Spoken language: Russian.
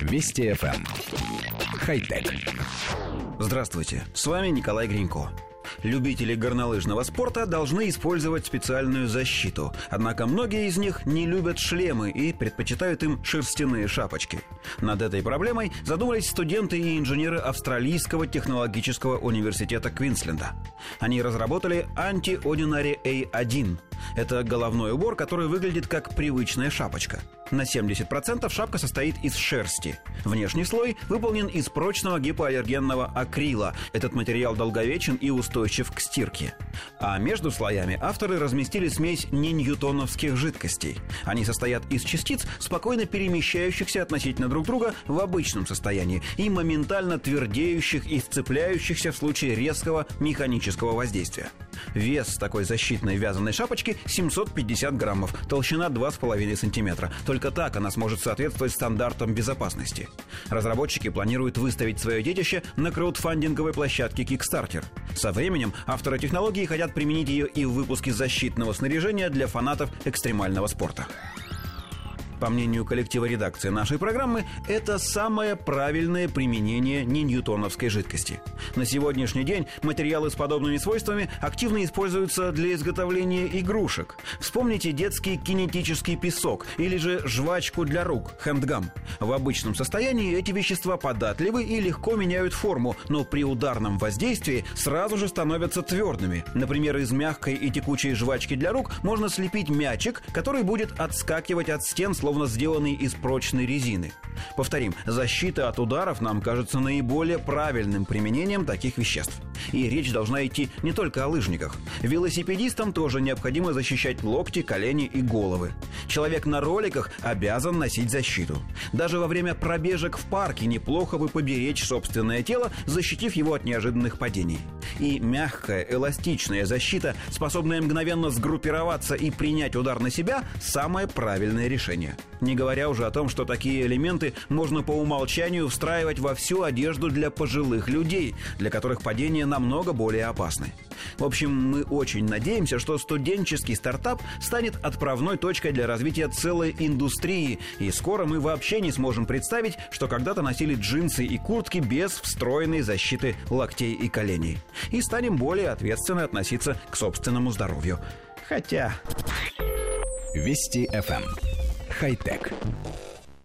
Вести FM. Эм. Хай-тек. Здравствуйте, с вами Николай Гринько. Любители горнолыжного спорта должны использовать специальную защиту. Однако многие из них не любят шлемы и предпочитают им шерстяные шапочки. Над этой проблемой задумались студенты и инженеры Австралийского технологического университета Квинсленда. Они разработали Anti-Ordinary A1 это головной убор, который выглядит как привычная шапочка. На 70% шапка состоит из шерсти. Внешний слой выполнен из прочного гипоаллергенного акрила. Этот материал долговечен и устойчив к стирке. А между слоями авторы разместили смесь неньютоновских жидкостей. Они состоят из частиц, спокойно перемещающихся относительно друг друга в обычном состоянии и моментально твердеющих и сцепляющихся в случае резкого механического воздействия. Вес такой защитной вязаной шапочки 750 граммов, толщина 2,5 сантиметра. Только так она сможет соответствовать стандартам безопасности. Разработчики планируют выставить свое детище на краудфандинговой площадке Kickstarter. Со временем авторы технологии хотят применить ее и в выпуске защитного снаряжения для фанатов экстремального спорта. По мнению коллектива редакции нашей программы, это самое правильное применение неньютоновской жидкости. На сегодняшний день материалы с подобными свойствами активно используются для изготовления игрушек. Вспомните детский кинетический песок или же жвачку для рук, хендгам. В обычном состоянии эти вещества податливы и легко меняют форму, но при ударном воздействии сразу же становятся твердыми. Например, из мягкой и текучей жвачки для рук можно слепить мячик, который будет отскакивать от стен, словно словно сделанный из прочной резины. Повторим, защита от ударов нам кажется наиболее правильным применением таких веществ. И речь должна идти не только о лыжниках. Велосипедистам тоже необходимо защищать локти, колени и головы. Человек на роликах обязан носить защиту. Даже во время пробежек в парке неплохо бы поберечь собственное тело, защитив его от неожиданных падений. И мягкая, эластичная защита, способная мгновенно сгруппироваться и принять удар на себя, самое правильное решение. Не говоря уже о том, что такие элементы можно по умолчанию встраивать во всю одежду для пожилых людей, для которых падение намного более опасны. В общем, мы очень надеемся, что студенческий стартап станет отправной точкой для развития целой индустрии, и скоро мы вообще не сможем представить, что когда-то носили джинсы и куртки без встроенной защиты локтей и коленей. И станем более ответственно относиться к собственному здоровью. Хотя... Вести FM. Хай-тек.